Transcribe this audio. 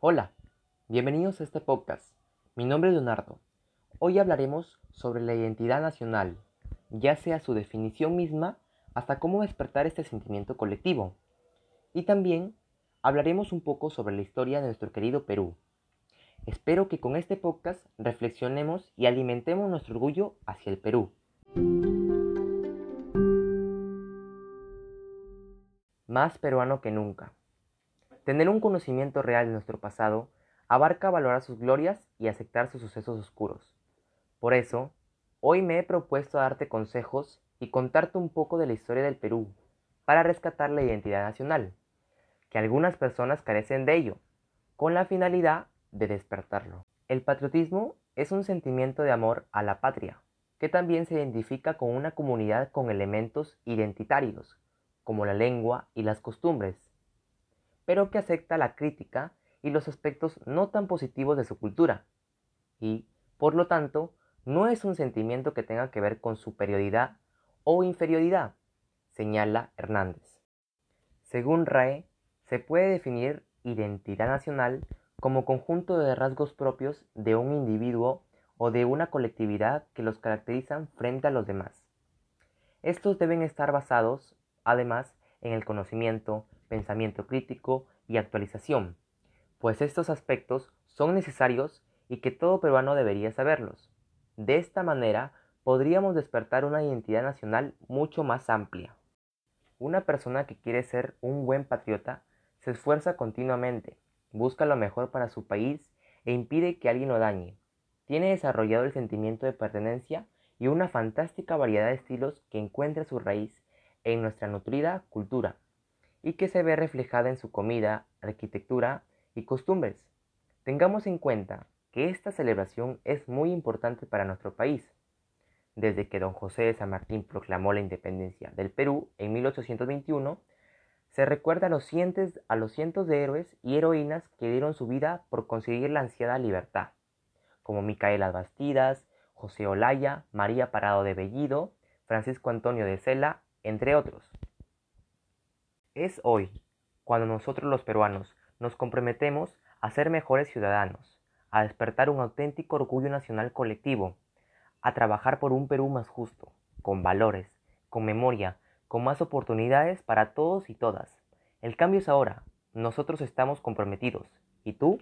Hola, bienvenidos a este podcast. Mi nombre es Leonardo. Hoy hablaremos sobre la identidad nacional, ya sea su definición misma hasta cómo despertar este sentimiento colectivo. Y también hablaremos un poco sobre la historia de nuestro querido Perú. Espero que con este podcast reflexionemos y alimentemos nuestro orgullo hacia el Perú. Más peruano que nunca. Tener un conocimiento real de nuestro pasado abarca valorar sus glorias y aceptar sus sucesos oscuros. Por eso, hoy me he propuesto darte consejos y contarte un poco de la historia del Perú para rescatar la identidad nacional, que algunas personas carecen de ello, con la finalidad de despertarlo. El patriotismo es un sentimiento de amor a la patria, que también se identifica con una comunidad con elementos identitarios, como la lengua y las costumbres, pero que acepta la crítica y los aspectos no tan positivos de su cultura, y, por lo tanto, no es un sentimiento que tenga que ver con superioridad o inferioridad, señala Hernández. Según RAE, se puede definir identidad nacional como conjunto de rasgos propios de un individuo o de una colectividad que los caracterizan frente a los demás. Estos deben estar basados, además, en el conocimiento, pensamiento crítico y actualización, pues estos aspectos son necesarios y que todo peruano debería saberlos. De esta manera podríamos despertar una identidad nacional mucho más amplia. Una persona que quiere ser un buen patriota se esfuerza continuamente, busca lo mejor para su país e impide que alguien lo dañe. Tiene desarrollado el sentimiento de pertenencia y una fantástica variedad de estilos que encuentra su raíz en nuestra nutrida cultura y que se ve reflejada en su comida, arquitectura y costumbres. Tengamos en cuenta que esta celebración es muy importante para nuestro país. Desde que don José de San Martín proclamó la independencia del Perú en 1821, se recuerda a los, cientos, a los cientos de héroes y heroínas que dieron su vida por conseguir la ansiada libertad, como Micaela Bastidas, José Olaya, María Parado de Bellido, Francisco Antonio de Cela, entre otros. Es hoy cuando nosotros los peruanos nos comprometemos a ser mejores ciudadanos, a despertar un auténtico orgullo nacional colectivo, a trabajar por un Perú más justo, con valores, con memoria, con más oportunidades para todos y todas. El cambio es ahora, nosotros estamos comprometidos. ¿Y tú?